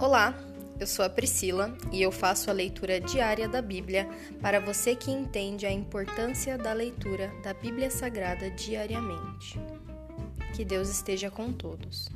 Olá, eu sou a Priscila e eu faço a leitura diária da Bíblia para você que entende a importância da leitura da Bíblia Sagrada diariamente. Que Deus esteja com todos.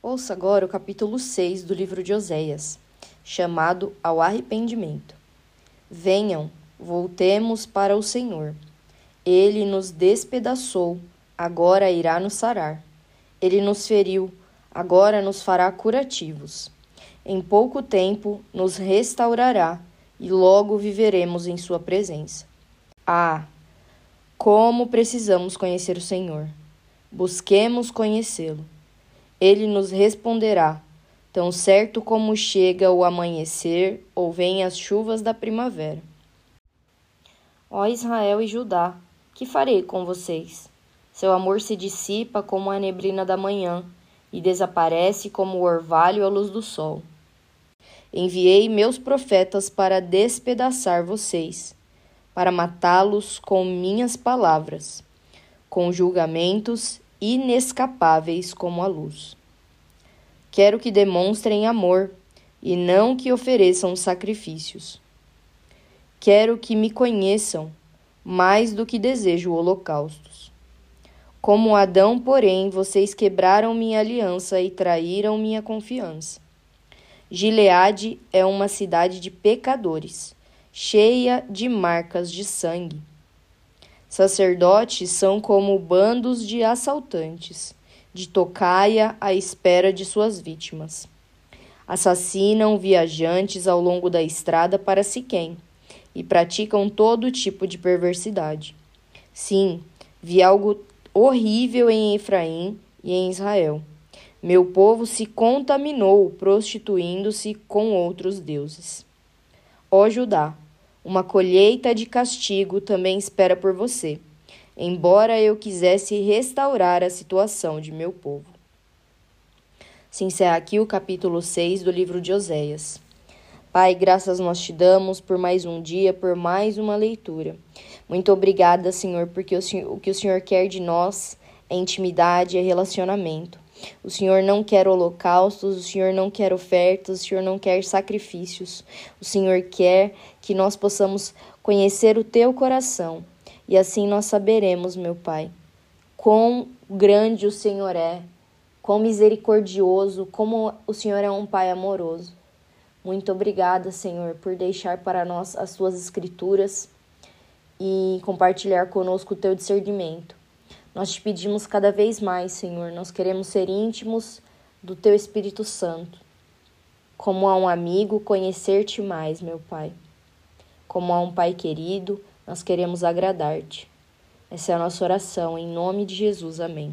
Ouça agora o capítulo 6 do livro de Oséias, chamado Ao Arrependimento. Venham, voltemos para o Senhor. Ele nos despedaçou agora irá nos sarar. Ele nos feriu, agora nos fará curativos. Em pouco tempo nos restaurará e logo viveremos em Sua presença. Ah, como precisamos conhecer o Senhor! Busquemos conhecê-lo. Ele nos responderá, tão certo como chega o amanhecer ou vêm as chuvas da primavera. Ó Israel e Judá, que farei com vocês? Seu amor se dissipa como a neblina da manhã e desaparece como o orvalho à luz do sol. Enviei meus profetas para despedaçar vocês, para matá-los com minhas palavras, com julgamentos inescapáveis como a luz. Quero que demonstrem amor e não que ofereçam sacrifícios. Quero que me conheçam mais do que desejo holocaustos. Como Adão, porém, vocês quebraram minha aliança e traíram minha confiança. Gileade é uma cidade de pecadores, cheia de marcas de sangue. Sacerdotes são como bandos de assaltantes, de tocaia à espera de suas vítimas. Assassinam viajantes ao longo da estrada para Siquém e praticam todo tipo de perversidade. Sim, vi algo horrível em Efraim e em Israel. Meu povo se contaminou, prostituindo-se com outros deuses. Ó Judá, uma colheita de castigo também espera por você, embora eu quisesse restaurar a situação de meu povo. Se encerra aqui o capítulo 6 do livro de Oséias. Pai, graças nós te damos por mais um dia, por mais uma leitura. Muito obrigada, Senhor, porque o, Senhor, o que o Senhor quer de nós é intimidade, é relacionamento. O Senhor não quer holocaustos, o Senhor não quer ofertas, o Senhor não quer sacrifícios. O Senhor quer que nós possamos conhecer o teu coração e assim nós saberemos, meu Pai, quão grande o Senhor é, quão misericordioso, como o Senhor é um Pai amoroso. Muito obrigada, Senhor, por deixar para nós as suas escrituras e compartilhar conosco o teu discernimento. Nós te pedimos cada vez mais, Senhor, nós queremos ser íntimos do teu Espírito Santo. Como a um amigo, conhecer-te mais, meu Pai. Como a um Pai querido, nós queremos agradar-te. Essa é a nossa oração, em nome de Jesus. Amém.